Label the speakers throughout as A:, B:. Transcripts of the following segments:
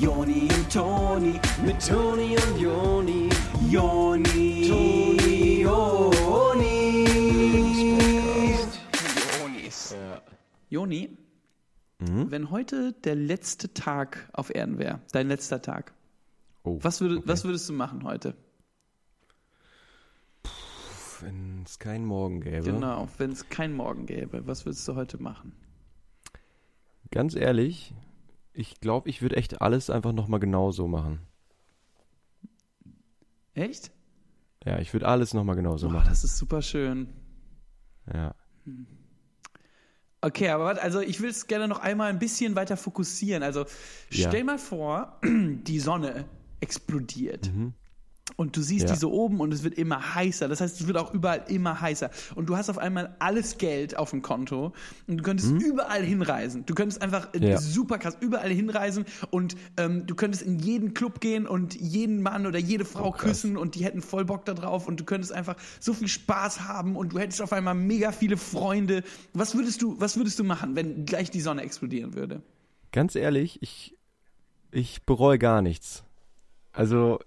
A: Joni und Toni, mit Toni und Joni, Joni, Toni, Joni. Jonis.
B: Joni,
C: Mhm.
B: wenn heute der letzte Tag auf Erden wäre, dein letzter Tag,
C: Oh,
B: was, würde,
C: okay.
B: was würdest du machen heute?
C: Wenn es keinen Morgen gäbe.
B: Genau, wenn es keinen Morgen gäbe, was würdest du heute machen?
C: Ganz ehrlich, ich glaube, ich würde echt alles einfach nochmal genau so machen.
B: Echt?
C: Ja, ich würde alles nochmal genau so machen.
B: das ist super schön.
C: Ja.
B: Okay, aber warte, also ich will es gerne noch einmal ein bisschen weiter fokussieren. Also
C: Ja.
B: stell mal vor, die Sonne explodiert. Und du siehst.
C: Ja.
B: die so oben und es wird immer heißer. Das heißt, es wird auch überall immer heißer. Und du hast auf einmal alles Geld auf dem Konto und du könntest überall hinreisen. Du könntest einfach.
C: Ja.
B: super krass überall hinreisen und ähm, du könntest in jeden Club gehen und jeden Mann oder jede Frau
C: Oh,
B: küssen und die hätten voll Bock da drauf und du könntest einfach so viel Spaß haben und du hättest auf einmal mega viele Freunde. Was würdest du, was würdest du machen, wenn gleich die Sonne explodieren würde?
C: Ganz ehrlich, ich, ich bereue gar nichts. Also,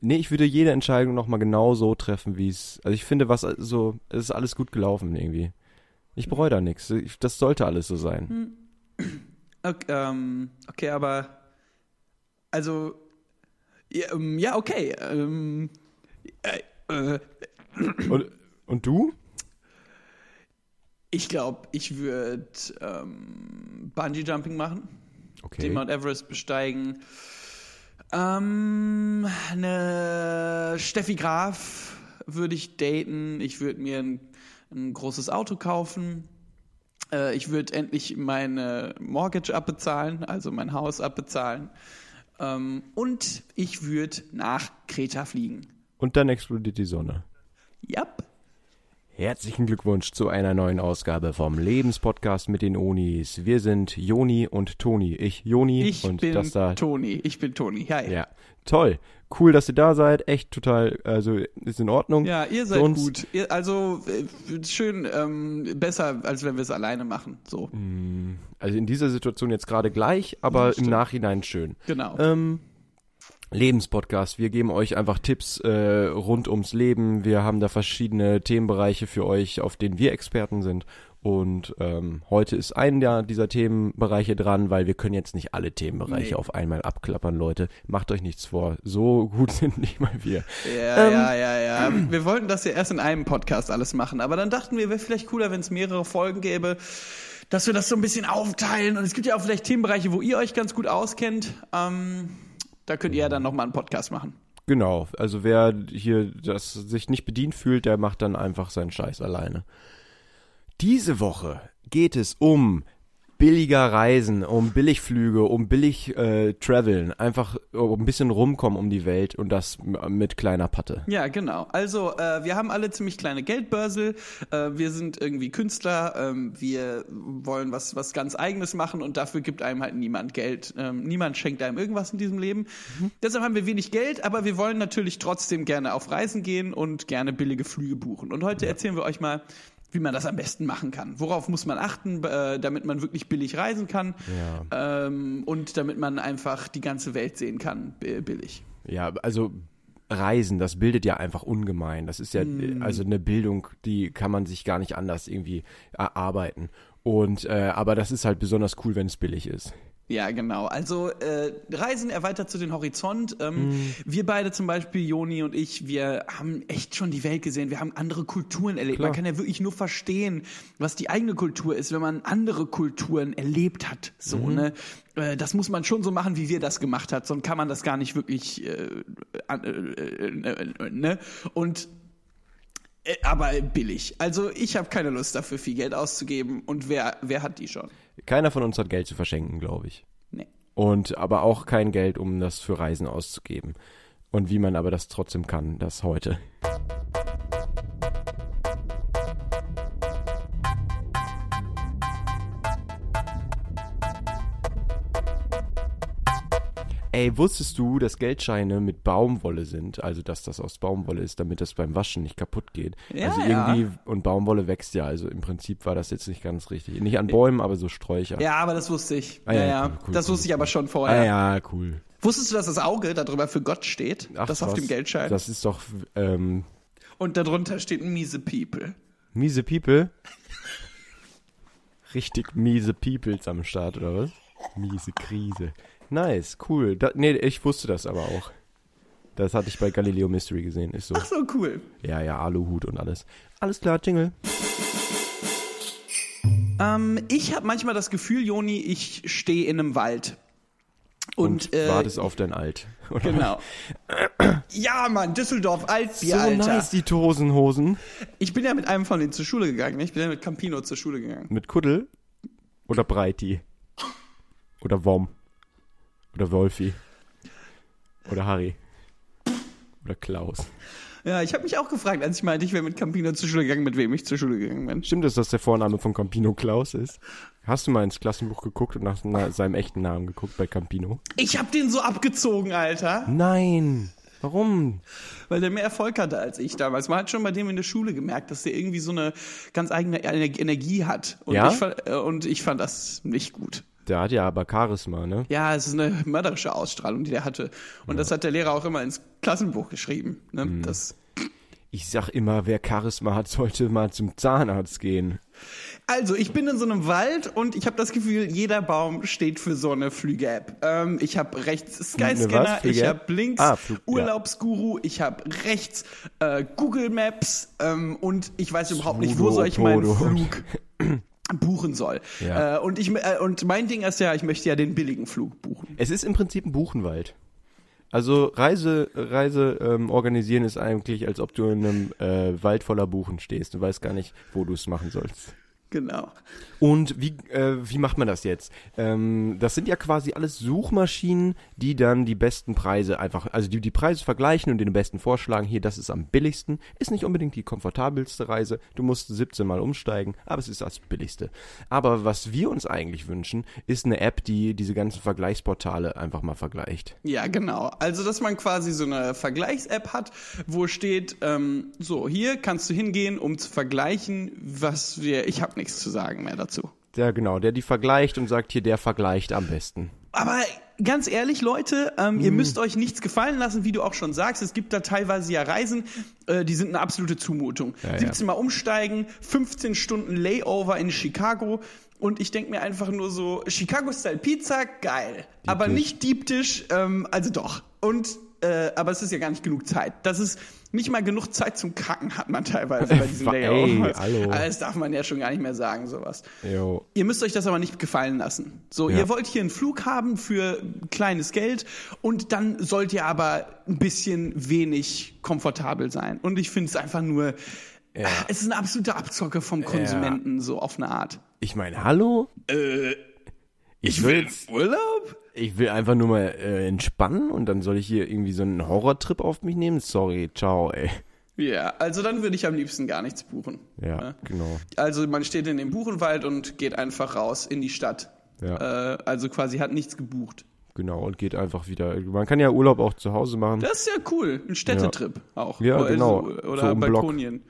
C: nee, ich würde jede Entscheidung nochmal genau so treffen, wie es. Also ich finde, was so, es ist alles gut gelaufen irgendwie. Ich bereue da nichts. Ich- Das sollte alles so sein.
B: Okay, ähm, okay aber also ja, ähm, ja okay. Ähm, äh, äh,
C: Und, und du?
B: ich glaube, ich würde ähm, Bungee Jumping machen,
C: Okay.
B: den Mount Everest besteigen. Ähm, eine Steffi Graf würde ich daten. Ich würde mir ein, ein großes Auto kaufen. Äh, ich würde endlich meine Mortgage abbezahlen, also mein Haus abbezahlen. Ähm, und ich würde nach Kreta fliegen.
C: Und dann explodiert die Sonne.
B: Yep.
C: Herzlichen Glückwunsch zu einer neuen Ausgabe vom Lebenspodcast mit den Onis. Wir sind Joni und Toni. Ich Joni
B: Ich
C: und
B: bin
C: das da.
B: Toni. Ich bin Toni. Ja, ja.
C: Ja, toll. Cool, dass ihr da seid. Echt total, also ist in Ordnung.
B: Ja, ihr seid
C: uns-
B: gut. Ihr, also äh, schön ähm, besser, als wenn wir es alleine machen. So,
C: Also in dieser Situation jetzt gerade gleich, aber im Nachhinein schön.
B: genau.
C: Ähm, Lebenspodcast. Wir geben euch einfach Tipps äh, rund ums Leben. Wir haben da verschiedene Themenbereiche für euch, auf denen wir Experten sind. Und ähm, heute ist ein der, dieser Themenbereiche dran, weil wir können jetzt nicht alle Themenbereiche
B: Nee.
C: auf einmal abklappern, Leute. Macht euch nichts vor. So gut sind nicht mal wir.
B: Ja,
C: Ähm,
B: ja, ja, ja. Wir wollten das ja erst in einem Podcast alles machen, aber dann dachten wir, wäre vielleicht cooler, wenn es mehrere Folgen gäbe, dass wir das so ein bisschen aufteilen. Und es gibt ja auch vielleicht Themenbereiche, wo ihr euch ganz gut auskennt. Ähm, da könnt ihr ja dann nochmal einen Podcast machen.
C: Genau, also wer hier das sich nicht bedient fühlt, der macht dann einfach seinen Scheiß alleine. Diese Woche geht es um billiger Reisen, um Billigflüge, um billig äh, Traveln, einfach um ein bisschen rumkommen um die Welt und das m- mit kleiner Patte.
B: Ja, genau. Also, äh, wir haben alle ziemlich kleine Geldbörsel. Äh, wir sind irgendwie Künstler. Ähm, wir wollen was, was ganz Eigenes machen und dafür gibt einem halt niemand Geld. Ähm, niemand schenkt einem irgendwas in diesem Leben. Deshalb haben wir wenig Geld, aber wir wollen natürlich trotzdem gerne auf Reisen gehen und gerne billige Flüge buchen. Und heute erzählen wir euch mal, wie man das am besten machen kann. Worauf muss man achten, äh, damit man wirklich billig reisen kann ähm, und damit man einfach die ganze Welt sehen kann, bi- billig.
C: Ja, also Reisen, das bildet ja einfach ungemein. Das ist ja äh, also eine Bildung, die kann man sich gar nicht anders irgendwie erarbeiten. Und äh, aber das ist halt besonders cool, wenn es billig ist.
B: Ja, genau. Also äh, Reisen erweitert zu den Horizont. Ähm, Wir beide zum Beispiel, Joni und ich, wir haben echt schon die Welt gesehen. Wir haben andere Kulturen erlebt.
C: Klar.
B: Man kann ja wirklich nur verstehen, was die eigene Kultur ist, wenn man andere Kulturen erlebt hat. So, ne? Äh, Das muss man schon so machen, wie wir das gemacht hat. Sonst kann man das gar nicht wirklich. Äh, äh, äh, äh, ne? Und äh, aber billig. Also ich habe keine Lust dafür, viel Geld auszugeben. Und wer, wer hat die schon?
C: Keiner von uns hat Geld zu verschenken, glaube ich.
B: Nee.
C: Und aber auch kein Geld, um das für Reisen auszugeben. Und wie man aber das trotzdem kann, das heute. Ey, wusstest du, dass Geldscheine mit Baumwolle sind? Also, dass das aus Baumwolle ist, damit das beim Waschen nicht kaputt geht.
B: Ja,
C: also
B: ja.
C: irgendwie, und Baumwolle wächst ja, also im Prinzip war das jetzt nicht ganz richtig. Nicht an Bäumen, aber so Sträucher.
B: Ja, aber das wusste ich.
C: Ah,
B: ja,
C: ja,
B: ja.
C: cool, cool,
B: das
C: cool,
B: wusste ich aber schon
C: Ah,
B: vorher.
C: ja, cool.
B: Wusstest du, dass das Auge darüber für Gott steht?
C: Ach,
B: das auf
C: was.
B: dem Geldschein.
C: Das ist doch, ähm,
B: Und darunter steht miese People.
C: miese People. Richtig miese Peoples am Start, oder was? Miese Krise. Nice, cool. Da, nee, ich wusste das aber auch. Das hatte ich bei Galileo Mystery gesehen. Ist so.
B: Ach so, cool.
C: Ja, ja, Aluhut und alles. Alles klar, Jingle.
B: Ähm, ich habe manchmal das Gefühl, Joni, ich stehe in einem Wald. Und,
C: Und,
B: äh,
C: wartest auf dein Alt. Oder?
B: Genau. ja, Mann, Düsseldorf, Altbier,
C: So
B: Alter.
C: nice, die Tosenhosen.
B: Ich bin ja mit einem von denen zur Schule gegangen. ne? Ich bin ja mit Campino zur Schule gegangen.
C: Mit Kuddel? Oder Breiti? Oder Wom? Oder Wolfi? Oder Harry? Oder Klaus?
B: Ja, ich habe mich auch gefragt, als ich meinte, ich wäre mit Campino zur Schule gegangen, mit wem ich zur Schule gegangen bin.
C: Stimmt es, dass der Vorname von Campino Klaus ist? Hast du mal ins Klassenbuch geguckt und nach na, seinem echten Namen geguckt bei Campino?
B: Ich habe den so abgezogen, Alter,
C: Nein! Warum?
B: weil der mehr Erfolg hatte als ich damals. Man hat schon bei dem in der Schule gemerkt, dass der irgendwie so eine ganz eigene Ener- Energie hat. Und,
C: Ja?
B: ich, äh, und ich fand das nicht gut.
C: Der hat ja aber Charisma, ne?
B: Ja, es ist eine mörderische Ausstrahlung, die der hatte. Und das hat der Lehrer auch immer ins Klassenbuch geschrieben. Ne?
C: Mhm.
B: Das
C: Ich sag immer, wer Charisma hat, sollte mal zum Zahnarzt gehen.
B: Also, ich bin in so einem Wald und ich habe das Gefühl, jeder Baum steht für so eine Flüge-App. Ähm, ich habe rechts Skyscanner, ich habe links
C: Ah, Flug- ja.
B: Urlaubsguru, ich habe rechts äh, Google Maps ähm, und ich weiß überhaupt nicht, wo soll ich meinen. Flug buchen soll.
C: Ja.
B: Äh, und, ich, äh, und mein Ding ist ja, ich möchte ja den billigen Flug buchen.
C: Es ist im Prinzip ein Buchenwald. Also Reise, Reise ähm, organisieren ist eigentlich, als ob du in einem äh, Wald voller Buchen stehst. Du weißt gar nicht, wo du es machen sollst.
B: Genau.
C: Und wie, äh, wie macht man das jetzt? Ähm, das sind ja quasi alles Suchmaschinen, die dann die besten Preise einfach, also die die Preise vergleichen und den besten vorschlagen. Hier, das ist am billigsten. Ist nicht unbedingt die komfortabelste Reise. Du musst 17 Mal umsteigen, aber es ist das billigste. Aber was wir uns eigentlich wünschen, ist eine App, die diese ganzen Vergleichsportale einfach mal vergleicht.
B: Ja, genau. Also, dass man quasi so eine Vergleichs-App hat, wo steht, ähm, so, hier kannst du hingehen, um zu vergleichen, was wir, ich habe nichts zu sagen mehr dazu.
C: Der genau, der die vergleicht und sagt hier, der vergleicht am besten.
B: Aber ganz ehrlich, Leute, ähm,
C: Hm.
B: ihr müsst euch nichts gefallen lassen, wie du auch schon sagst. Es gibt da teilweise ja Reisen, äh, die sind eine absolute Zumutung.
C: Ja,
B: 17 Mal umsteigen, 15 Stunden Layover in Chicago. Und ich denke mir einfach nur so, Chicago-Style Pizza, geil. aber
C: Dish.
B: nicht Deep Dish, ähm, also doch. Und, äh, aber es ist ja gar nicht genug Zeit. Das ist nicht mal genug Zeit zum Kacken hat man teilweise bei diesen
C: Ey,
B: Layovers.
C: hallo.
B: Aber Das darf man ja schon gar nicht mehr sagen, sowas.
C: Jo.
B: Ihr müsst euch das aber nicht gefallen lassen. So,
C: Ja.
B: ihr wollt hier einen Flug haben für kleines Geld und dann sollt ihr aber ein bisschen wenig komfortabel sein. Und ich finde es einfach nur, ah, es ist eine absolute Abzocke vom Konsumenten, so auf eine Art.
C: Ich meine, hallo? Äh, ich will jetzt
B: Urlaub?
C: Ich will einfach nur mal äh, entspannen und dann soll ich hier irgendwie so einen Horrortrip auf mich nehmen? Sorry, ciao, ey.
B: Ja, also dann würde ich am liebsten gar nichts buchen.
C: Ja, genau.
B: Also man steht in dem Buchenwald und geht einfach raus in die Stadt.
C: Ja.
B: Äh, also quasi hat nichts gebucht.
C: Genau, und geht einfach wieder. Man kann ja Urlaub auch zu Hause machen.
B: Das ist ja cool. Ein Städtetrip auch.
C: Ja,
B: oder
C: genau.
B: So,
C: So
B: oder
C: Block.
B: Balkonien.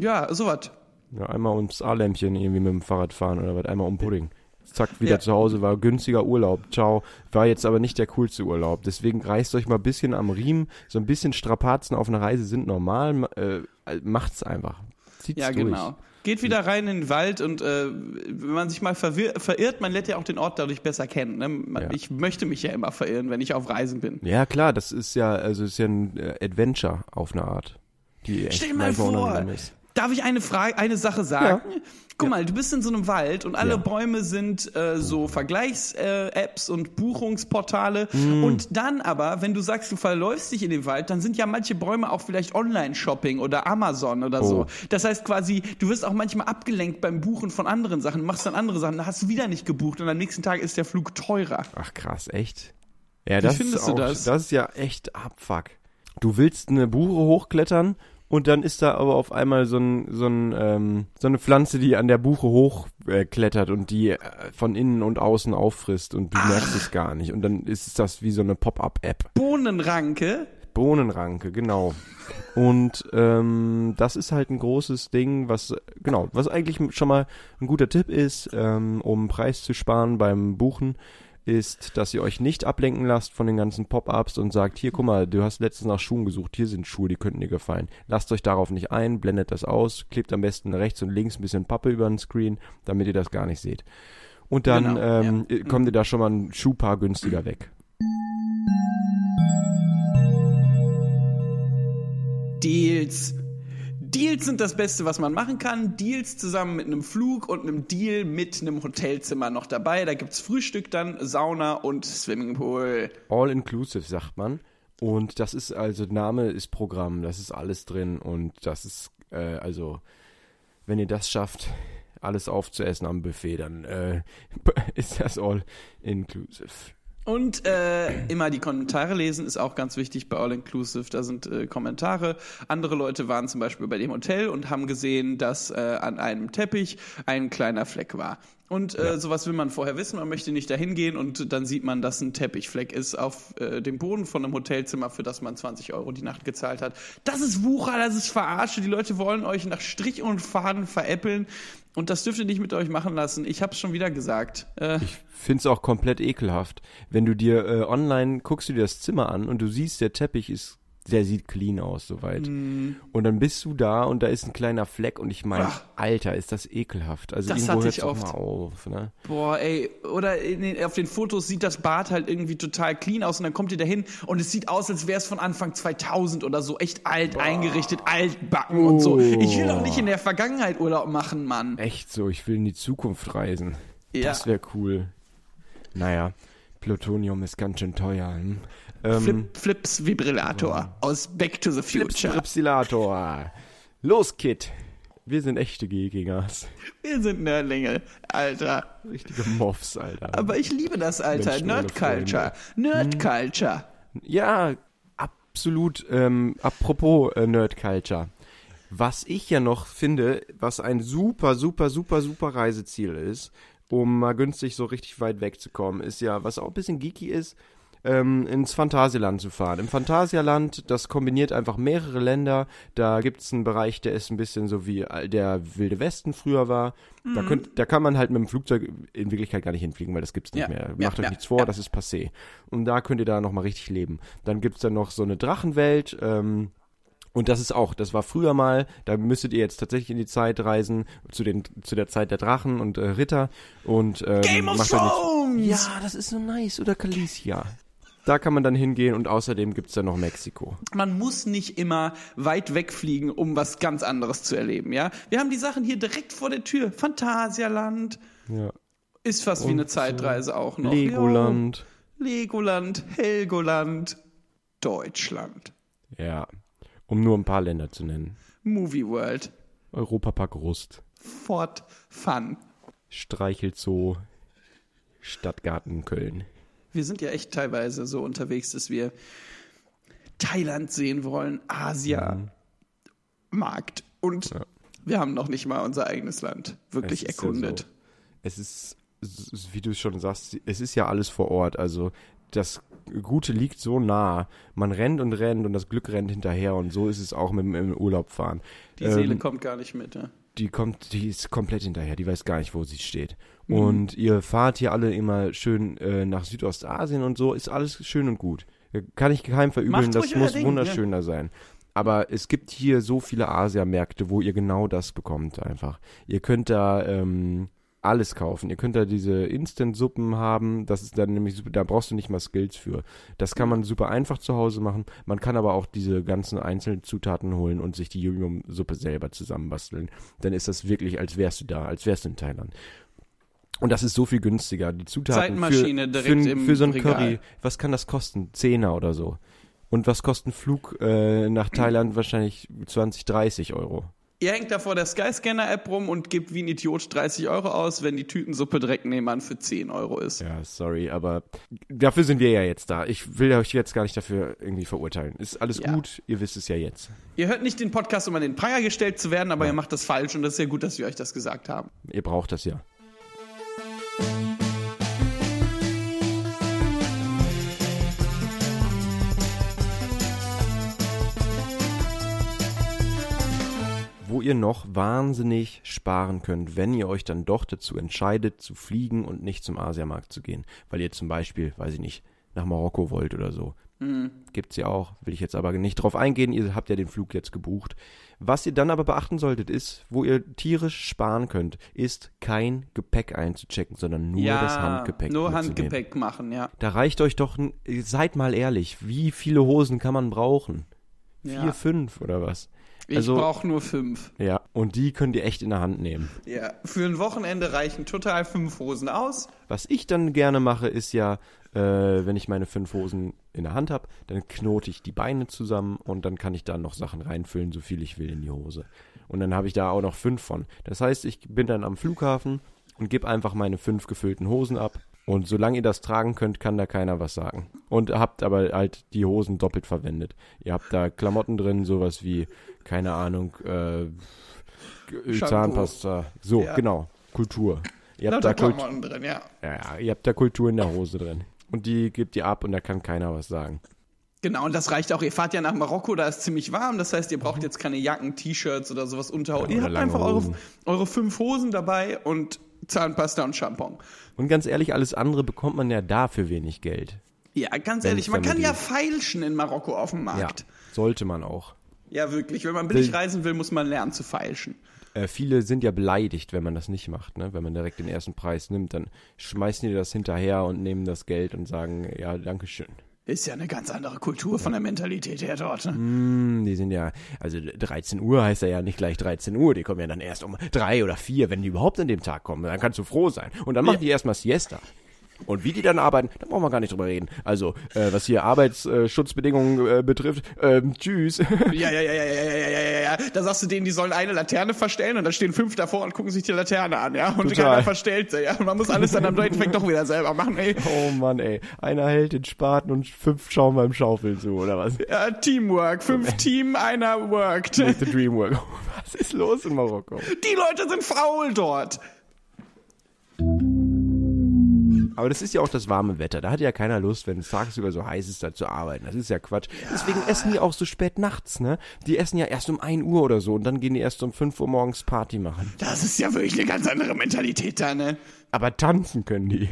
B: Ja, sowas.
C: Ja, einmal ums A-Lämpchen irgendwie mit dem Fahrrad fahren oder was, einmal um Pudding. Zack, wieder
B: Ja.
C: zu Hause, war günstiger Urlaub. Ciao. War jetzt aber nicht der coolste Urlaub. Deswegen reißt euch mal ein bisschen am Riemen. So ein bisschen Strapazen auf einer Reise sind normal. Äh, macht's einfach. Zieht's
B: Ja,
C: durch.
B: genau. Geht wieder rein in den Wald und äh, wenn man sich mal verirrt, man lernt ja auch den Ort dadurch besser kennen. Ne? Man,
C: Ja.
B: Ich möchte mich ja immer verirren, wenn ich auf Reisen bin.
C: Ja, klar, das ist ja, also ist ja ein äh, Adventure auf eine Art. Die
B: Stell dir mal vor. Darf ich eine Frage, eine Sache sagen?
C: Ja.
B: Guck mal, du bist in so einem Wald und alle
C: Ja.
B: Bäume sind äh, so Vergleichs-Apps und Buchungsportale.
C: Mm.
B: Und dann aber, wenn du sagst, du verläufst dich in den Wald, dann sind ja manche Bäume auch vielleicht Online-Shopping oder Amazon oder so.
C: Oh.
B: Das heißt quasi, du wirst auch manchmal abgelenkt beim Buchen von anderen Sachen, machst dann andere Sachen, dann hast du wieder nicht gebucht und am nächsten Tag ist der Flug teurer.
C: Ach krass, echt? Ja, das
B: findest
C: ist
B: du
C: auch,
B: das?
C: das ist ja echt Abfuck. Du willst eine Buche hochklettern Und dann ist da aber auf einmal so, ein, so, ein, ähm, so eine Pflanze, die an der Buche hochklettert äh, und die äh, von innen und außen auffrisst und du merkst es gar nicht. Und dann ist das wie so eine Pop-up-App.
B: Bohnenranke.
C: Bohnenranke, genau. Und ähm, das ist halt ein großes Ding, was genau, was eigentlich schon mal ein guter Tipp ist, ähm, um Preis zu sparen beim Buchen, ist, dass ihr euch nicht ablenken lasst von den ganzen Pop-ups und sagt, hier, guck mal, du hast letztens nach Schuhen gesucht, hier sind Schuhe, die könnten dir gefallen. Lasst euch darauf nicht ein, blendet das aus, klebt am besten rechts und links ein bisschen Pappe über den Screen, damit ihr das gar nicht seht. Und dann
B: Genau,
C: ähm,
B: ja.
C: kommt ihr da schon mal ein Schuhpaar günstiger weg.
B: Deals. Deals sind das Beste, was man machen kann. Deals zusammen mit einem Flug und einem Deal mit einem Hotelzimmer noch dabei. Da gibt's Frühstück dann, Sauna und Swimmingpool.
C: All inclusive, sagt man. Und das ist also, Name ist Programm, das ist alles drin und das ist, äh, also, wenn ihr das schafft, alles aufzuessen am Buffet, dann äh, ist das all inclusive.
B: Und äh, immer die Kommentare lesen ist auch ganz wichtig bei All Inclusive. Da sind äh, Kommentare. Andere Leute waren zum Beispiel bei dem Hotel und haben gesehen, dass äh, an einem Teppich ein kleiner Fleck war. Und äh, sowas will man vorher wissen. Man möchte nicht dahin gehen und dann sieht man, dass ein Teppichfleck ist auf äh, dem Boden von einem Hotelzimmer, für das man 20 Euro die Nacht gezahlt hat. Das ist Wucher, das ist Verarsche. Die Leute wollen euch nach Strich und Faden veräppeln. Und das dürft ihr nicht mit euch machen lassen. Ich hab's schon wieder gesagt. Äh,
C: Ich finde es auch komplett ekelhaft, wenn du dir äh, online guckst du dir das Zimmer an und du siehst, der Teppich ist, der sieht clean aus soweit.
B: Mhm.
C: Und dann bist du da und da ist ein kleiner Fleck und ich meine,
B: Ach.
C: Alter, ist das ekelhaft. Also
B: Das
C: irgendwo doch
B: oft.
C: mal auf, ne?
B: Boah, ey, oder den, auf den Fotos sieht das Bad halt irgendwie total clean aus und dann kommt ihr dahin und es sieht aus, als wäre es von Anfang 2000 oder so, echt alt eingerichtet, altbacken und so. Ich will doch nicht in der Vergangenheit Urlaub machen, Mann.
C: Echt so, ich will in die Zukunft reisen.
B: Ja.
C: Das wäre cool. Naja, Plutonium ist ganz schön teuer. Hm? Ähm,
B: Flip, Flips Vibrillator aus Back to the Future.
C: Flipsilator. Los, Kid. Wir sind echte Gegingers.
B: Wir sind Nerdlinge, Alter.
C: Richtige Moffs, Alter.
B: Aber ich liebe das, Alter.
C: Menschen ohne
B: Nerd Culture.
C: Hm.
B: Nerd Culture.
C: Ja, absolut. Ähm, apropos äh, Nerd Culture. Was ich ja noch finde, was ein super, super, super, super Reiseziel ist, um mal günstig so richtig weit wegzukommen, ist ja, was auch ein bisschen geeky ist, ähm, ins Phantasialand zu fahren. Im Phantasialand, das kombiniert einfach mehrere Länder. Da gibt es einen Bereich, der ist ein bisschen so wie äh, der Wilde Westen früher war. Da, könnt, da kann man halt mit dem Flugzeug in Wirklichkeit gar nicht hinfliegen, weil das gibt's nicht
B: Ja,
C: mehr.
B: ja,
C: Macht euch
B: ja,
C: nichts vor,
B: ja.
C: das ist passé. Und da könnt ihr da nochmal richtig leben. Dann gibt's dann noch so eine Drachenwelt, ähm, und das ist auch, das war früher mal, da müsstet ihr jetzt tatsächlich in die Zeit reisen, zu, den, zu der Zeit der Drachen und äh, Ritter und ähm,
B: Game of
C: nichts-
B: Thrones!
C: Ja, das ist so nice. Oder Calicia. Da kann man dann hingehen und außerdem gibt's dann noch Mexiko.
B: Man muss nicht immer weit wegfliegen, um was ganz anderes zu erleben, ja? Wir haben die Sachen hier direkt vor der Tür. Phantasialand
C: Ja.
B: ist fast wie
C: Und,
B: eine Zeitreise auch noch.
C: Legoland.
B: Jo. Legoland, Helgoland, Deutschland,
C: Ja. Um nur ein paar Länder zu nennen.
B: Movie World,
C: Europapark Rust,
B: Fort Fun.
C: Streichelzoo, Stadtgarten Köln.
B: Wir sind ja echt teilweise so unterwegs, dass wir Thailand sehen wollen, Asia, Markt und
C: Ja.
B: wir haben noch nicht mal unser eigenes Land wirklich
C: Es ist ja
B: erkundet.
C: so. Es ist, wie du schon sagst, es ist ja alles vor Ort. Also das Gute liegt so nah. Man rennt und rennt und das Glück rennt hinterher und so ist es auch mit dem Urlaub fahren.
B: Die
C: Ähm,
B: Seele kommt gar nicht mit. Ja.
C: Die kommt, die ist komplett hinterher, die weiß gar nicht, wo sie steht.
B: Mhm.
C: Und ihr fahrt hier alle immer schön äh, nach Südostasien und so, ist alles schön und gut. Kann ich keinem verübeln,
B: Macht
C: das muss
B: Ding,
C: wunderschön da sein. Aber es gibt hier so viele Asiamärkte, wo ihr genau das bekommt einfach. Ihr könnt da ähm, alles kaufen. Ihr könnt da diese Instant-Suppen haben. Das ist dann nämlich super, da brauchst du nicht mal Skills für. Das kann man super einfach zu Hause machen. Man kann aber auch diese ganzen einzelnen Zutaten holen und sich die Yum-Yum-Suppe selber zusammenbasteln. Dann ist das wirklich, als wärst du da, als wärst du in Thailand. Und das ist so viel günstiger. Die Zutaten für, für, für so ein. Curry, was kann das kosten? Zehner oder so. Und was kostet ein Flug äh, nach Thailand? Wahrscheinlich 20, 30 Euro.
B: Ihr hängt da vor der Skyscanner-App rum und gebt wie ein Idiot 30 Euro aus, wenn die Tütensuppe direkt nebenan für 10 Euro ist.
C: Ja, sorry, aber dafür sind wir ja jetzt da. Ich will euch jetzt gar nicht dafür irgendwie verurteilen. Ist alles
B: Ja.
C: gut, ihr wisst es ja jetzt.
B: Ihr hört nicht den Podcast, um an den Pranger gestellt zu werden, aber ihr macht das falsch und das ist ja gut, dass wir euch das gesagt haben.
C: Ihr braucht das ja. Ihr noch wahnsinnig sparen könnt, wenn ihr euch dann doch dazu entscheidet, zu fliegen und nicht zum Asiamarkt zu gehen. Weil ihr zum Beispiel, weiß ich nicht, nach Marokko wollt oder so. Gibt's ja auch, will ich jetzt aber nicht drauf eingehen, ihr habt ja den Flug jetzt gebucht. Was ihr dann aber beachten solltet, ist, wo ihr tierisch sparen könnt, ist kein Gepäck einzuchecken, sondern nur das Handgepäck.
B: Nur. Handgepäck machen, ja.
C: Da reicht euch doch, seid mal ehrlich, wie viele Hosen kann man brauchen? Vier,
B: ja.
C: fünf oder was?
B: Ich
C: also-
B: brauche nur fünf.
C: Ja, und die könnt ihr echt in der Hand nehmen.
B: Ja, für ein Wochenende reichen total fünf Hosen aus.
C: Was ich dann gerne mache, ist ja, äh, wenn ich meine fünf Hosen in der Hand habe, dann knote ich die Beine zusammen und dann kann ich da noch Sachen reinfüllen, so viel ich will in die Hose. Und dann habe ich da auch noch fünf von. Das heißt, ich bin dann am Flughafen und gebe einfach meine fünf gefüllten Hosen ab. Und solange ihr das tragen könnt, kann da keiner was sagen. Und habt aber halt die Hosen doppelt verwendet. Ihr habt da Klamotten drin, sowas wie, keine Ahnung, äh,
B: Shampoo.
C: Zahnpasta. So,
B: Ja.
C: genau. Kultur. Ihr habt da Kult
B: drin, ja.
C: ja, ja, ihr habt da Kultur in der Hose drin. Und die gebt ihr ab und da kann keiner was sagen.
B: Genau, und das reicht auch. Ihr fahrt ja nach Marokko, da ist ziemlich warm. Das heißt, ihr braucht jetzt keine Jacken, T-Shirts oder sowas unter.
C: Ja,
B: ihr habt einfach eure, eure fünf Hosen dabei und Zahnpasta und Shampoo.
C: Und ganz ehrlich, alles andere bekommt man ja da für wenig Geld.
B: Ja, ganz
C: Wenn
B: ehrlich, man kann ja feilschen in Marokko auf dem
C: Ja,
B: Markt.
C: sollte man auch.
B: Ja, wirklich. Wenn man billig reisen will, muss man lernen zu feilschen.
C: Äh, viele sind ja beleidigt, wenn man das nicht macht. Ne? Wenn man direkt den ersten Preis nimmt, dann schmeißen die das hinterher und nehmen das Geld und sagen, ja, Dankeschön.
B: Ist ja eine ganz andere Kultur von der Mentalität her dort. Ne?
C: Hm, die sind ja, also 13 Uhr heißt ja nicht gleich 13 Uhr, die kommen ja dann erst um drei oder vier, wenn die überhaupt an dem Tag kommen. Dann kannst du froh sein. Und dann machen die erstmal Siesta. Und wie die dann arbeiten, da brauchen wir gar nicht drüber reden. Also, äh, was hier Arbeitsschutzbedingungen äh, betrifft, ähm, tschüss.
B: Ja, ja, ja, ja, ja, ja, ja, ja, ja, ja. Da sagst du denen, die sollen eine Laterne verstellen und da stehen fünf davor und gucken sich die Laterne an, ja. Und
C: Total.
B: keiner verstellt sie, ja. Und man muss alles dann am Endeffekt doch wieder selber machen, ey.
C: oh Mann, ey. Einer hält den Spaten und fünf schauen beim Schaufeln zu, oder was?
B: Ja, Teamwork. Fünf Team, einer worked.
C: Make the dream work. Was ist los in Marokko?
B: Die Leute sind faul dort.
C: Aber das ist ja auch das warme Wetter. Da hat ja keiner Lust, wenn es tagsüber so heiß ist, da zu arbeiten. Das ist ja Quatsch. Deswegen essen die auch so spät nachts, ne? Die essen ja erst um 1 Uhr oder so und dann gehen die erst um 5 Uhr morgens Party machen.
B: Das ist ja wirklich eine ganz andere Mentalität da, ne?
C: Aber tanzen können die.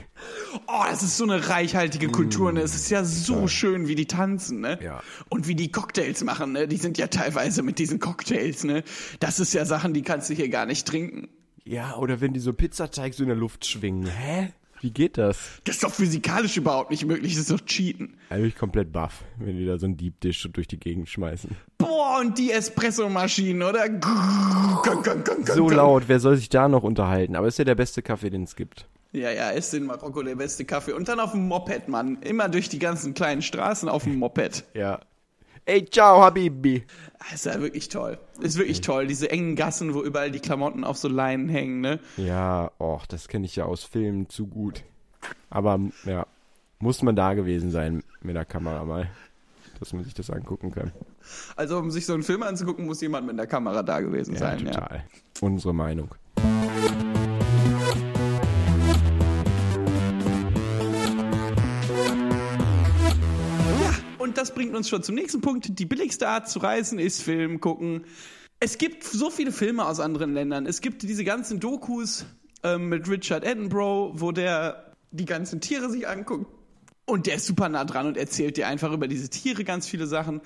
B: Oh, das ist so eine reichhaltige Kultur, ne? Es ist ja so schön, wie die tanzen, ne?
C: Ja.
B: Und wie die Cocktails machen, ne? Die sind ja teilweise mit diesen Cocktails, ne? Das ist ja Sachen, die kannst du hier gar nicht trinken.
C: Ja, oder wenn die so Pizzateig so in der Luft schwingen. Hä? Wie geht das?
B: Das ist doch physikalisch überhaupt nicht möglich, das ist doch Cheaten.
C: Da bin ich komplett baff, wenn die da so einen Deep Dish durch die Gegend schmeißen.
B: Boah, und die Espressomaschinen, oder?
C: So laut, wer soll sich da noch unterhalten? Aber ist ja der beste Kaffee, den es gibt.
B: Ja, ja, ist in Marokko der beste Kaffee. Und dann auf dem Moped, Mann. Immer durch die ganzen kleinen Straßen auf dem Moped.
C: Ja. Ey, ciao, Habibi.
B: Das ist ja wirklich toll. Ist wirklich toll. Diese engen Gassen, wo überall die Klamotten auf so Leinen hängen, ne?
C: Ja, och, das kenne ich ja aus Filmen zu gut. Aber ja, muss man da gewesen sein mit der Kamera mal, dass man sich das angucken kann.
B: Also, um sich so einen Film anzugucken, muss jemand mit der Kamera da gewesen sein, ja.
C: total. Unsere Meinung.
B: Das bringt uns schon zum nächsten Punkt. Die billigste Art zu reisen ist Film gucken. Es gibt so viele Filme aus anderen Ländern. Es gibt diese ganzen Dokus ähm, mit Richard Attenborough, wo der die ganzen Tiere sich anguckt. Und der ist super nah dran und erzählt dir einfach über diese Tiere ganz viele Sachen.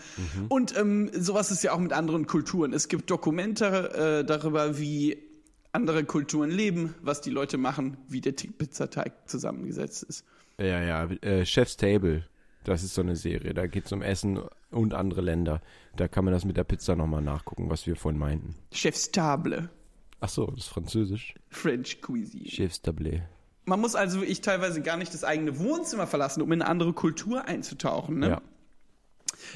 B: Und ähm, sowas ist ja auch mit anderen Kulturen. Es gibt Dokumente äh, darüber, wie andere Kulturen leben, was die Leute machen, wie der Pizzateig zusammengesetzt ist.
C: Ja, ja, äh, Chef's Table. Das ist so eine Serie. Da geht es um Essen und andere Länder. Da kann man das mit der Pizza nochmal nachgucken, was wir vorhin meinten.
B: Chef's Table,
C: Ach so, das ist Französisch.
B: French Cuisine.
C: Chef's Table.
B: Man muss also ich teilweise gar nicht das eigene Wohnzimmer verlassen, um in eine andere Kultur einzutauchen. Ne?
C: Ja.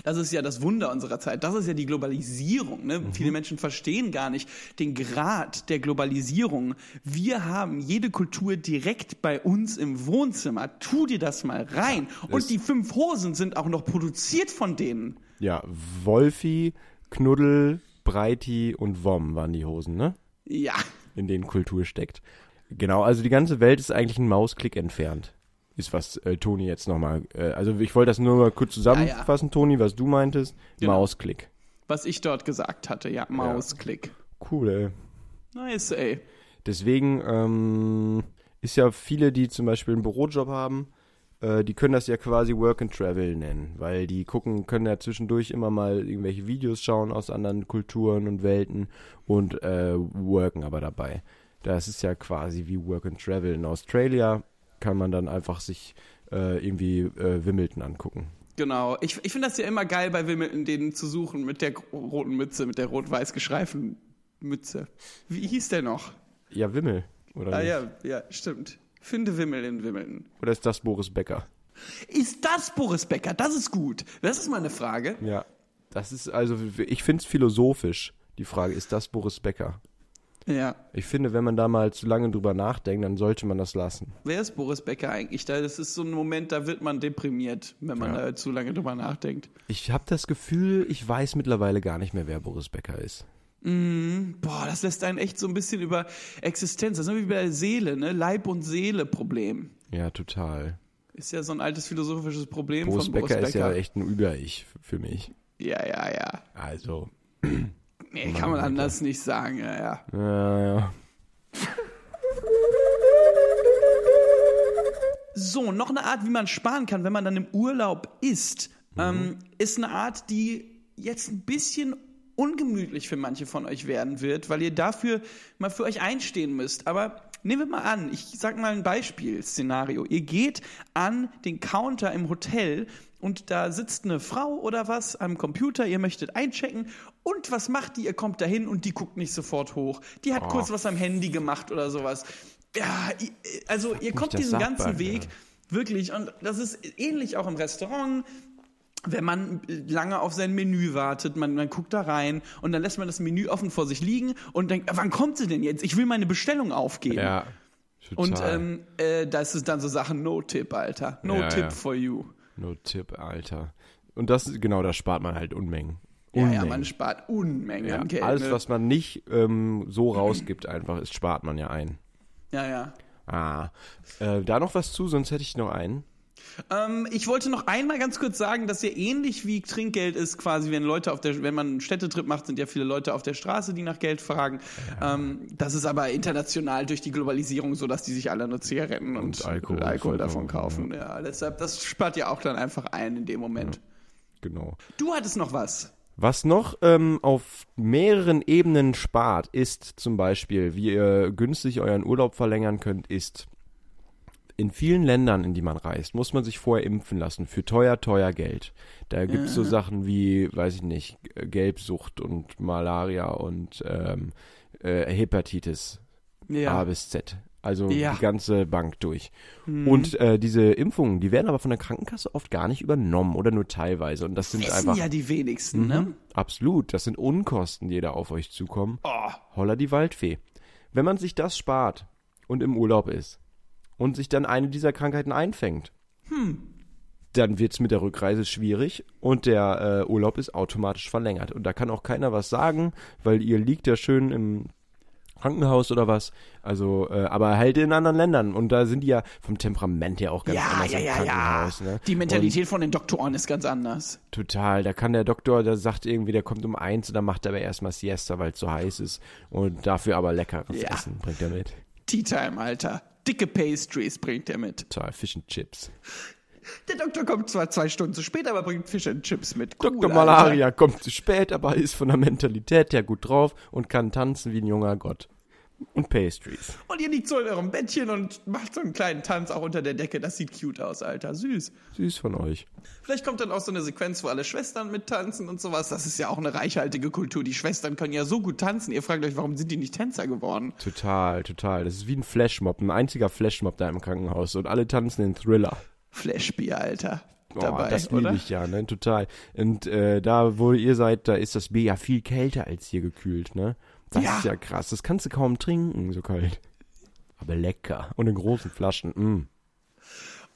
B: Das ist ja das Wunder unserer Zeit. Das ist ja die Globalisierung. Ne?
C: Mhm.
B: Viele Menschen verstehen gar nicht den Grad der Globalisierung. Wir haben jede Kultur direkt bei uns im Wohnzimmer. Tu dir das mal rein. Und die fünf Hosen sind auch noch produziert von denen.
C: Ja, Wolfi, Knuddel, Breiti und Wom waren die Hosen, ne?
B: Ja.
C: In denen Kultur steckt. Genau, also die ganze Welt ist eigentlich ein Mausklick entfernt. Ist was äh, Toni jetzt nochmal, äh, also ich wollte das nur mal kurz zusammenfassen, Toni, was du meintest.
B: Genau.
C: Mausklick.
B: Was ich dort gesagt hatte. Ja, Mausklick.
C: Cool, ey.
B: Nice, ey.
C: Deswegen ähm, ist ja viele, die zum Beispiel einen Bürojob haben, äh, die können das ja quasi Work and Travel nennen, weil die gucken, können ja zwischendurch immer mal irgendwelche Videos schauen aus anderen Kulturen und Welten und äh, worken aber dabei. Das ist ja quasi wie Work and Travel. In Australia kann man dann einfach sich äh, irgendwie äh, Wimbledon angucken.
B: Genau. Ich, ich finde das ja immer geil, bei Wimbledon den zu suchen mit der roten Mütze, mit der rot-weiß geschreiften Mütze. Wie hieß der noch?
C: Ja, Wimmel. Oder,
B: Ah
C: nicht?
B: ja, ja, stimmt. Finde Wimmel in Wimbledon.
C: oder ist das Boris Becker?
B: Ist das Boris Becker? Das ist gut. Das ist mal eine Frage.
C: Ja. Das ist also, ich finde es philosophisch, die Frage, ist das Boris Becker?
B: Ja.
C: Ich finde, wenn man da mal zu lange drüber nachdenkt, dann sollte man das lassen.
B: Wer ist Boris Becker eigentlich? Da- Das ist so ein Moment, da wird man deprimiert, wenn man
C: Ja.
B: da zu lange drüber nachdenkt.
C: Ich habe das Gefühl, ich weiß mittlerweile gar nicht mehr, wer Boris Becker ist.
B: Boah, das lässt einen echt so ein bisschen über Existenz. Das ist wie bei der Seele, ne? Leib- und Seele-Problem.
C: Ja, total.
B: Ist ja so ein altes philosophisches Problem
C: Boris
B: von
C: Becker,
B: Boris Becker.
C: ist ja echt ein Über-Ich für mich.
B: ja, ja, ja.
C: Also,
B: Nee, kann man anders nicht sagen, ja, ja.
C: ja, ja.
B: So, noch eine Art, wie man sparen kann, wenn man dann im Urlaub ist, ähm, ist eine Art, die jetzt ein bisschen ungemütlich für manche von euch werden wird, weil ihr dafür mal für euch einstehen müsst. Aber nehmen wir mal an, ich sag mal ein Beispielszenario. Ihr geht an den Counter im Hotel und da sitzt eine Frau oder was am Computer, ihr möchtet einchecken und was macht die? Ihr kommt dahin und die guckt nicht sofort hoch. Die hat kurz was am Handy gemacht oder sowas. Ja, i- also ihr kommt diesen ganzen Weg
C: ja.
B: wirklich und das ist ähnlich auch im Restaurant wenn man lange auf sein Menü wartet, man, man guckt da rein und dann lässt man das Menü offen vor sich liegen und denkt, wann kommt sie denn jetzt? Ich will meine Bestellung aufgeben.
C: Ja, total.
B: und ähm, äh, das ist dann so Sachen No-Tip, Alter. No
C: Ja,
B: Tip
C: ja.
B: for you.
C: No Tipp, Alter. Und das, genau, da spart man halt Unmengen.
B: Ja,
C: Unmengen.
B: ja, man spart Unmengen
C: Ja,
B: an Geld.
C: alles,
B: ne?
C: was man nicht ähm, so rausgibt, einfach, ist, spart man ja ein.
B: ja, ja.
C: Ah, äh, da noch was zu, sonst hätte ich noch einen.
B: Ähm, ich wollte noch einmal ganz kurz sagen, dass ja ähnlich wie Trinkgeld ist, quasi, wenn Leute auf der, wenn man einen Städtetrip macht, sind ja viele Leute auf der Straße, die nach Geld fragen. Ähm, das ist aber international durch die Globalisierung so, dass die sich alle nur Zigaretten und,
C: Und Alkohol
B: Alkohol davon kaufen. Ja. deshalb, das spart ja auch dann einfach ein in dem Moment.
C: Genau.
B: Du hattest noch was.
C: Was noch ähm, auf mehreren Ebenen spart, ist zum Beispiel, wie ihr günstig euren Urlaub verlängern könnt, ist in vielen Ländern, in die man reist, muss man sich vorher impfen lassen für teuer, teuer Geld. Da gibt es so Sachen wie, weiß ich nicht, Gelbsucht und Malaria und ähm, äh, Hepatitis A bis Z. Also
B: Ja. Mhm.
C: die ganze Bank durch. Und äh, diese Impfungen, die werden aber von der Krankenkasse oft gar nicht übernommen oder nur teilweise. Und das sind
B: Wissen
C: einfach
B: ja die wenigsten, ne?
C: Absolut, das sind Unkosten, die da auf euch zukommen.
B: Oh.
C: Holla die Waldfee. Wenn man sich das spart und im Urlaub ist und sich dann eine dieser Krankheiten einfängt, dann wird's mit der Rückreise schwierig und der äh, Urlaub ist automatisch verlängert. Und da kann auch keiner was sagen, weil ihr liegt ja schön im Krankenhaus oder was. Also, äh, aber halt in anderen Ländern. Und da sind die ja vom Temperament her auch ganz
B: Ja,
C: anders
B: ja,
C: im
B: ja, ja.
C: Krankenhaus. Ne?
B: Die Mentalität von den Doktoren ist ganz anders.
C: Total. Da kann der Doktor, der sagt irgendwie, der kommt um eins und dann macht er aber erstmal Siesta, weil es so heiß ist. Und dafür aber leckeres
B: Ja.
C: Essen bringt er mit.
B: Tea Time, Alter. Dicke Pastries bringt er mit.
C: Total, Fish and Chips.
B: Der Doktor kommt zwar zwei Stunden zu spät, aber bringt Fish and Chips mit. Cool,
C: Dr.
B: Alter.
C: Malaria kommt zu spät, aber ist von der Mentalität her gut drauf und kann tanzen wie ein junger Gott. Und Pastries.
B: Und ihr liegt so in eurem Bettchen und macht so einen kleinen Tanz auch unter der Decke. Das sieht cute aus, Alter. Süß.
C: Süß von euch.
B: Vielleicht kommt dann auch so eine Sequenz, wo alle Schwestern mittanzen und sowas. Das ist ja auch eine reichhaltige Kultur. Die Schwestern können ja so gut tanzen. Ihr fragt euch, warum sind die nicht Tänzer geworden?
C: Total, total. Das ist wie ein Flashmob, ein einziger Flashmob da im Krankenhaus und alle tanzen den Thriller.
B: Flashbier, Alter.
C: Oh,
B: dabei,
C: das liebe ich ja, ne, total. Und äh, da, wo ihr seid, da ist das Bier ja viel kälter als hier gekühlt, ne? Das
B: Ja.
C: ist ja krass. Das kannst du kaum trinken, so kalt. Aber lecker. Und in großen Flaschen. Mm.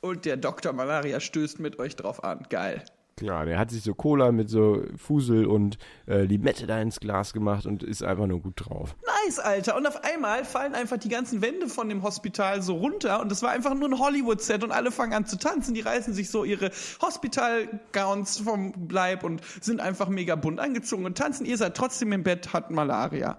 B: Und der Dr. Malaria stößt mit euch drauf an. Geil.
C: Ja, der hat sich so Cola mit so Fusel und äh, Limette da ins Glas gemacht und ist einfach nur gut drauf.
B: Nice, Alter. Und auf einmal fallen einfach die ganzen Wände von dem Hospital so runter und das war einfach nur ein Hollywood-Set und alle fangen an zu tanzen. Die reißen sich so ihre Hospital-Gowns vom Leib und sind einfach mega bunt angezogen und tanzen. Ihr seid trotzdem im Bett, hat Malaria.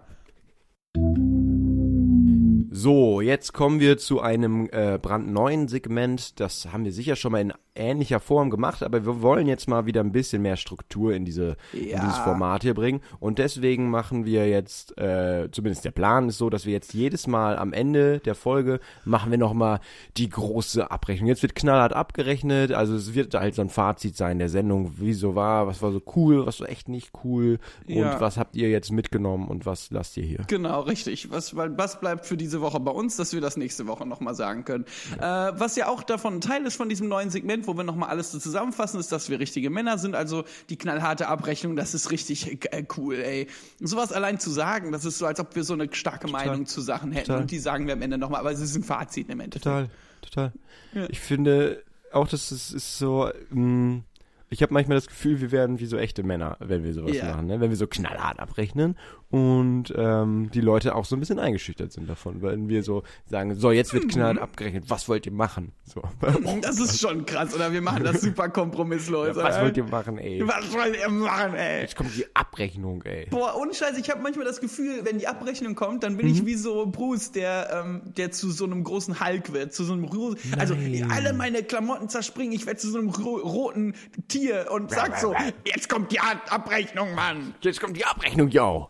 C: So, jetzt kommen wir zu einem äh, brandneuen Segment. Das haben wir sicher schon mal in ähnlicher Form gemacht, aber wir wollen jetzt mal wieder ein bisschen mehr Struktur in, diese, in
B: Ja.
C: dieses Format hier bringen. Und deswegen machen wir jetzt, äh, zumindest der Plan ist so, dass wir jetzt jedes Mal am Ende der Folge machen wir nochmal die große Abrechnung. Jetzt wird knallhart abgerechnet, also es wird halt so ein Fazit sein der Sendung, wie so war, was war so cool, was war echt nicht cool und
B: Ja.
C: was habt ihr jetzt mitgenommen und was lasst ihr hier.
B: Genau, richtig. Was, was bleibt für diese Woche bei uns, dass wir das nächste Woche nochmal sagen können. Äh, was ja auch davon ein Teil ist von diesem neuen Segment, wo wir nochmal alles so zusammenfassen, ist, dass wir richtige Männer sind. Also die knallharte Abrechnung, das ist richtig äh, cool, ey. Sowas allein zu sagen, das ist so, als ob wir so eine starke Meinung zu Sachen hätten.
C: Total.
B: Und die sagen wir am Ende nochmal, aber es ist ein Fazit im Endeffekt.
C: Total, total.
B: Ja.
C: Ich finde auch, dass es ist so, mh, ich habe manchmal das Gefühl, wir werden wie so echte Männer, wenn wir sowas
B: Ja.
C: machen, ne? wenn wir so knallhart abrechnen und ähm, die Leute auch so ein bisschen eingeschüchtert sind davon, weil wir so sagen, so jetzt wird knallhart abgerechnet, was wollt ihr machen? So.
B: Das ist schon krass, oder? Wir machen das super kompromisslos.
C: was
B: oder?
C: wollt ihr machen, ey?
B: Was wollt ihr machen, ey?
C: Jetzt kommt die Abrechnung, ey.
B: Boah, ohne Scheiß, ich habe manchmal das Gefühl, wenn die Abrechnung kommt, dann bin ich wie so Bruce, der, ähm, der zu so einem großen Hulk wird, zu so einem Ro also alle meine Klamotten zerspringen, ich werde zu so einem ro roten Tier und sag so, jetzt kommt die Ab- Abrechnung, Mann.
C: Jetzt kommt die Abrechnung, yo.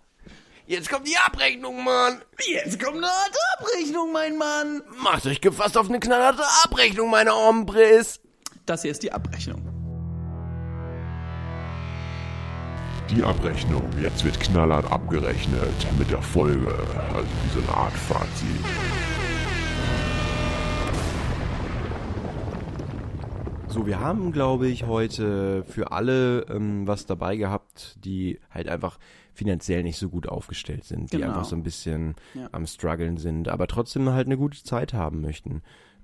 C: Jetzt kommt die Abrechnung, Mann.
B: Jetzt kommt eine harte Abrechnung, mein Mann.
C: Macht euch gefasst auf eine knallharte Abrechnung, meine Hombres.
B: Das hier ist die Abrechnung.
D: Die Abrechnung. Jetzt wird knallhart abgerechnet mit der Folge. Also wie so eine Art Fazit.
C: So, wir haben, glaube ich, heute für alle ähm, was dabei gehabt, die halt einfach finanziell nicht so gut aufgestellt sind, die
B: Genau.
C: einfach so ein bisschen
B: Ja.
C: am struggeln sind, aber trotzdem halt eine gute Zeit haben möchten.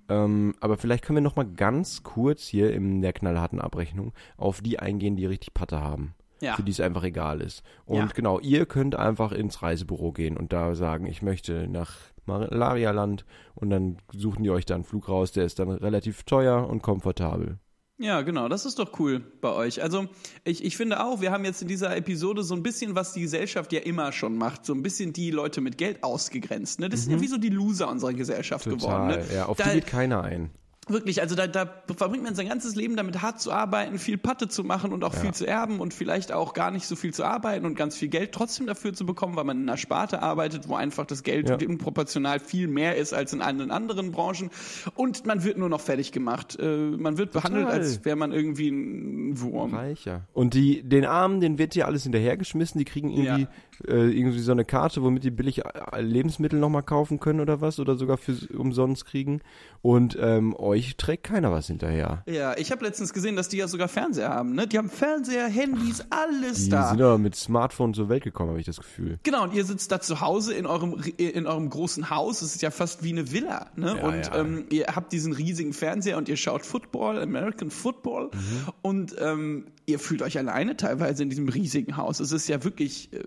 C: Ähm, aber vielleicht können wir noch mal ganz kurz hier in der knallharten Abrechnung auf die eingehen, die richtig Patte haben.
B: Ja.
C: Für die es einfach egal ist. Und
B: Ja.
C: genau, ihr könnt einfach ins Reisebüro gehen und da sagen, ich möchte nach Malaria-Land und dann suchen die euch da einen Flug raus, der ist dann relativ teuer und komfortabel.
B: Ja, genau, das ist doch cool bei euch. Also ich, ich finde auch, wir haben jetzt in dieser Episode so ein bisschen, was die Gesellschaft ja immer schon macht, so ein bisschen die Leute mit Geld ausgegrenzt. Ne? Das sind ja wie so die Loser unserer Gesellschaft geworden. Ne?
C: Ja, auf
B: da,
C: die geht keiner ein.
B: Wirklich, also da, da verbringt man sein ganzes Leben damit hart zu arbeiten, viel Patte zu machen und auch viel zu erben und vielleicht auch gar nicht so viel zu arbeiten und ganz viel Geld trotzdem dafür zu bekommen, weil man in einer Sparte arbeitet, wo einfach das Geld
C: Ja.
B: unproportional viel mehr ist als in allen anderen Branchen und man wird nur noch fertig gemacht. Äh, man wird behandelt,
C: Total.
B: als wäre man irgendwie ein Wurm.
C: Reicher. Und die, den Armen, denen wird hier alles hinterhergeschmissen. Die kriegen irgendwie, äh, irgendwie so eine Karte, womit die billig äh, Lebensmittel nochmal kaufen können oder was. Oder sogar für umsonst kriegen. Und ähm, euch trägt keiner was hinterher.
B: Ja, ich habe letztens gesehen, dass die ja sogar Fernseher haben. Ne? Die haben Fernseher, Handys, alles
C: Die
B: da.
C: sind aber mit Smartphone zur Welt gekommen, habe ich das Gefühl.
B: Genau, und ihr sitzt da zu Hause in eurem, in eurem großen Haus. Es ist ja fast wie eine Villa. Ne?
C: Ja,
B: und
C: ja.
B: Ähm, ihr habt diesen riesigen Fernseher und ihr schaut Football, American Football.
C: Mhm.
B: Und ähm, ihr fühlt euch alleine teilweise in diesem riesigen Haus. Es ist ja wirklich, äh,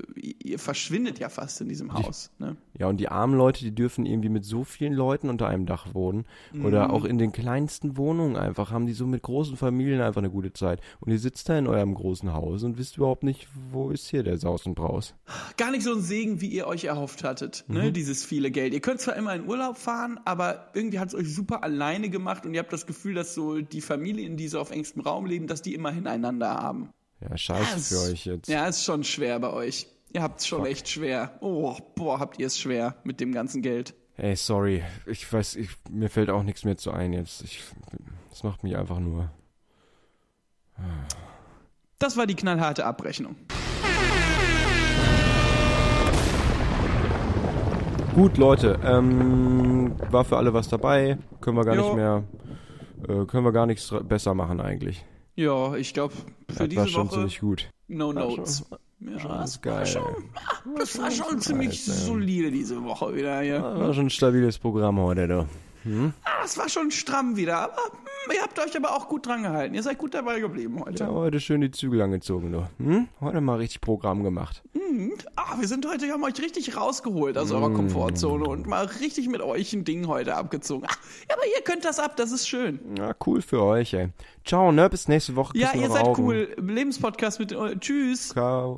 B: ihr verschwindet ja fast in diesem Haus. Ne?
C: Ja, und die armen Leute, die dürfen irgendwie mit so vielen Leuten unter einem Dach wohnen. Oder auch in den kleinsten Wohnungen einfach, haben die so mit großen Familien einfach eine gute Zeit. Und ihr sitzt da in eurem großen Haus und wisst überhaupt nicht, wo ist hier der Saus und Braus.
B: Gar nicht so ein Segen, wie ihr euch erhofft hattet, ne? dieses viele Geld. Ihr könnt zwar immer in Urlaub fahren, aber irgendwie hat es euch super alleine gemacht und ihr habt das Gefühl, dass so die Familien, die so auf engstem Raum leben, dass die immer hintereinander haben.
C: Ja, scheiße
B: Es-
C: für euch jetzt.
B: Ja, ist schon schwer bei euch. Ihr habt es schon echt schwer. Oh, boah, habt ihr es schwer mit dem ganzen Geld.
C: Ey, sorry. Ich weiß, ich, mir fällt auch nichts mehr zu ein jetzt. Ich, das macht mich einfach nur.
B: Das war die knallharte Abrechnung.
C: Gut, Leute, ähm, war für alle was dabei. Können wir gar
B: Jo.
C: nicht mehr, äh, können wir gar nichts besser machen eigentlich.
B: Ja, ich glaube, für
C: Das war
B: diese
C: schon
B: Woche
C: ziemlich gut.
B: no
C: War
B: notes. Ja, das
C: geil.
B: war schon, das war schon ziemlich solide diese Woche wieder.
C: Das war schon ein stabiles Programm heute, du.
B: Ah, Das war schon stramm wieder, aber hm, ihr habt euch aber auch gut dran gehalten. Ihr seid gut dabei geblieben heute.
C: Ja, heute schön die Zügel angezogen, du. Hm? Heute mal richtig Programm gemacht.
B: Ah, wir sind heute, haben euch richtig rausgeholt aus eurer Komfortzone und mal richtig mit euch ein Ding heute abgezogen. Ach, ja, aber ihr könnt das ab, das ist schön.
C: Ja, cool für euch, ey. Ciao, ne? Bis nächste Woche.
B: Ja,
C: Küssen
B: ihr
C: eure
B: seid
C: Augen.
B: cool. Lebenspodcast mit. Tschüss.
C: Ciao.